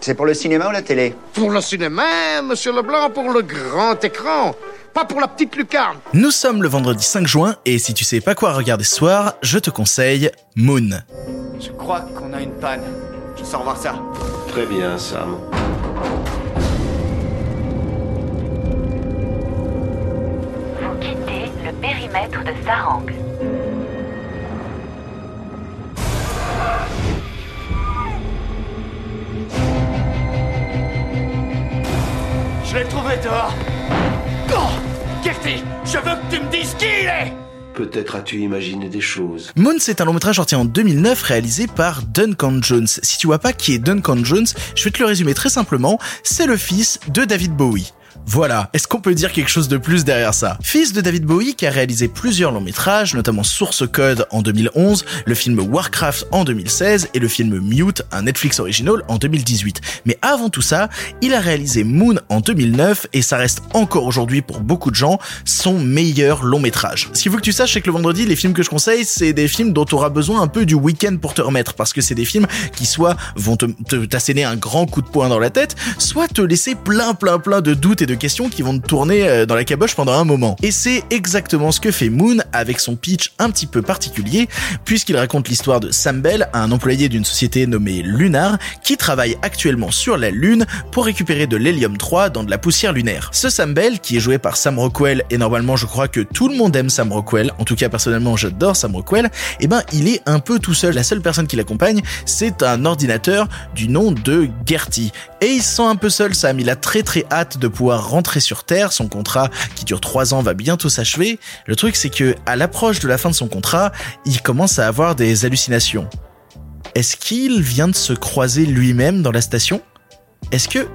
C'est pour le cinéma ou la télé Pour le cinéma, monsieur Leblanc, pour le grand écran. Pas pour la petite lucarne. Nous sommes le vendredi 5 juin et si tu sais pas quoi regarder ce soir, je te conseille Moon. Je crois qu'on a une panne. Je sors voir ça. Très bien, Sam. Vous quittez le périmètre de Sarang. Je l'ai trouvé dehors. Oh Gertie, je veux que tu me dises qui il est Peut-être as-tu imaginé des choses. Moon, c'est un long métrage sorti en 2009 réalisé par Duncan Jones. Si tu vois pas qui est Duncan Jones, je vais te le résumer très simplement. C'est le fils de David Bowie. Voilà, est-ce qu'on peut dire quelque chose de plus derrière ça? Fils de David Bowie qui a réalisé plusieurs longs métrages, notamment Source Code en 2011, le film Warcraft en 2016 et le film Mute, un Netflix original en 2018. Mais avant tout ça, il a réalisé Moon en 2009 et ça reste encore aujourd'hui pour beaucoup de gens son meilleur long métrage. Ce qu'il faut que tu saches, c'est que le vendredi, les films que je conseille, c'est des films dont tu auras besoin un peu du week-end pour te remettre parce que c'est des films qui soit vont te, te t'asséner un grand coup de poing dans la tête, soit te laisser plein plein plein de doutes et de questions qui vont tourner euh, dans la caboche pendant un moment. Et c'est exactement ce que fait Moon avec son pitch un petit peu particulier, puisqu'il raconte l'histoire de Sam Bell, un employé d'une société nommée Lunar, qui travaille actuellement sur la Lune pour récupérer de l'hélium 3 dans de la poussière lunaire. Ce Sam Bell, qui est joué par Sam Rockwell, et normalement je crois que tout le monde aime Sam Rockwell, en tout cas personnellement j'adore Sam Rockwell, et ben il est un peu tout seul. La seule personne qui l'accompagne, c'est un ordinateur du nom de Gertie. Et il se sent un peu seul Sam, il a très très hâte de pouvoir rentrer sur Terre, son contrat qui dure 3 ans va bientôt s'achever. Le truc c'est que à l'approche de la fin de son contrat, il commence à avoir des hallucinations. Est-ce qu'il vient de se croiser lui-même dans la station? Est-ce que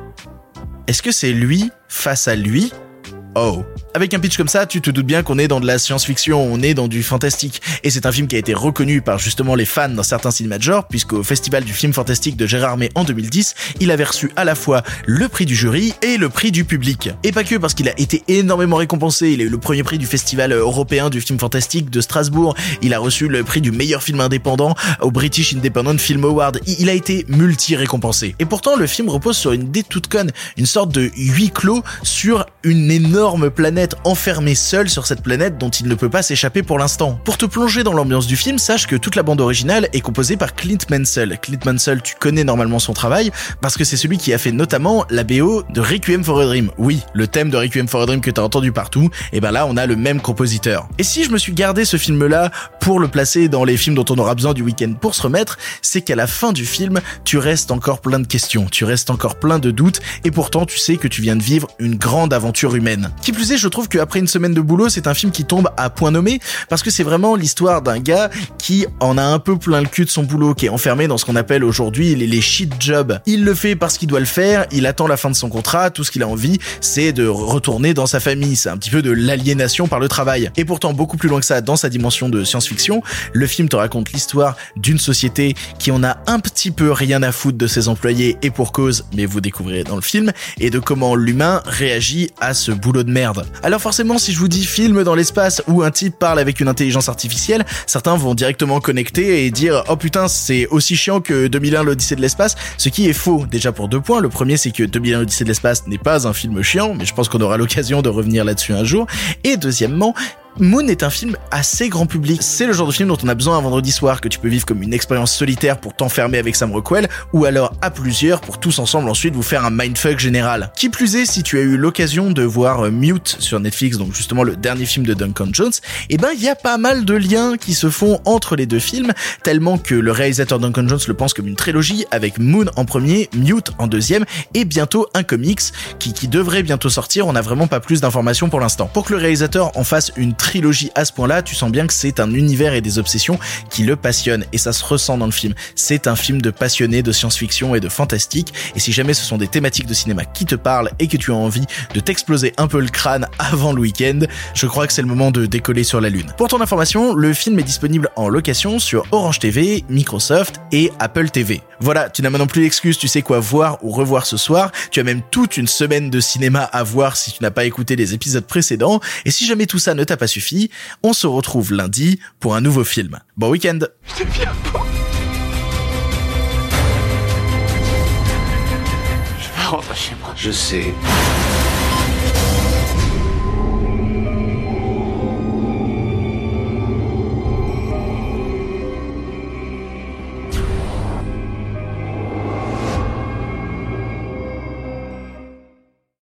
est-ce que c'est lui face à lui? Oh. Avec un pitch comme ça, tu te doutes bien qu'on est dans de la science-fiction, on est dans du fantastique. Et c'est un film qui a été reconnu par justement les fans dans certains cinémas de genre, puisqu'au Festival du film fantastique de Gérard May en 2010, il avait reçu à la fois le prix du jury et le prix du public. Et pas que parce qu'il a été énormément récompensé, il a eu le premier prix du Festival européen du film fantastique de Strasbourg, il a reçu le prix du meilleur film indépendant au British Independent Film Award, il a été multi-récompensé. Et pourtant, le film repose sur une idée toute conne, une sorte de huis clos sur une énorme planète enfermée seule sur cette planète dont il ne peut pas s'échapper pour l'instant. Pour te plonger dans l'ambiance du film, sache que toute la bande originale est composée par Clint Mansell. Clint Mansell, tu connais normalement son travail parce que c'est celui qui a fait notamment la BO de Requiem for a Dream. Oui, le thème de Requiem for a Dream que t'as entendu partout, et ben là on a le même compositeur. Et si je me suis gardé ce film-là pour le placer dans les films dont on aura besoin du week-end pour se remettre, c'est qu'à la fin du film, tu restes encore plein de questions, tu restes encore plein de doutes, et pourtant tu sais que tu viens de vivre une grande aventure humaine. Qui plus est, je trouve qu'après une semaine de boulot, c'est un film qui tombe à point nommé, parce que c'est vraiment l'histoire d'un gars qui en a un peu plein le cul de son boulot, qui est enfermé dans ce qu'on appelle aujourd'hui les shit jobs. Il le fait parce qu'il doit le faire, il attend la fin de son contrat, tout ce qu'il a envie, c'est de retourner dans sa famille, c'est un petit peu de l'aliénation par le travail. Et pourtant, beaucoup plus loin que ça, dans sa dimension de science-fiction, le film te raconte l'histoire d'une société qui en a un petit peu rien à foutre de ses employés, et pour cause, mais vous découvrirez dans le film, et de comment l'humain réagit à ce boulot de merde. Alors forcément, si je vous dis film dans l'espace où un type parle avec une intelligence artificielle, certains vont directement connecter et dire oh putain c'est aussi chiant que 2001 l'Odyssée de l'espace, ce qui est faux. Déjà pour deux points, le premier c'est que 2001 l'Odyssée de l'espace n'est pas un film chiant, mais je pense qu'on aura l'occasion de revenir là-dessus un jour. Et deuxièmement, Moon est un film assez grand public. C'est le genre de film dont on a besoin un vendredi soir, que tu peux vivre comme une expérience solitaire pour t'enfermer avec Sam Rockwell, ou alors à plusieurs pour tous ensemble ensuite vous faire un mindfuck général. Qui plus est, si tu as eu l'occasion de voir euh, Mute sur Netflix, donc justement le dernier film de Duncan Jones, eh ben il y a pas mal de liens qui se font entre les deux films, tellement que le réalisateur Duncan Jones le pense comme une trilogie avec Moon en premier, Mute en deuxième, et bientôt un comics qui, qui devrait bientôt sortir. On n'a vraiment pas plus d'informations pour l'instant. Pour que le réalisateur en fasse une trilogie à ce point-là, tu sens bien que c'est un univers et des obsessions qui le passionnent et ça se ressent dans le film. C'est un film de passionné de science-fiction et de fantastique et si jamais ce sont des thématiques de cinéma qui te parlent et que tu as envie de t'exploser un peu le crâne avant le week-end, je crois que c'est le moment de décoller sur la lune. Pour ton information, le film est disponible en location sur Orange TV, Microsoft et Apple TV. Voilà, tu n'as maintenant plus l'excuse, tu sais quoi voir ou revoir ce soir. Tu as même toute une semaine de cinéma à voir si tu n'as pas écouté les épisodes précédents. Et si jamais tout ça ne t'a pas on se retrouve lundi pour un nouveau film. Bon week-end rentre chez moi. Je sais.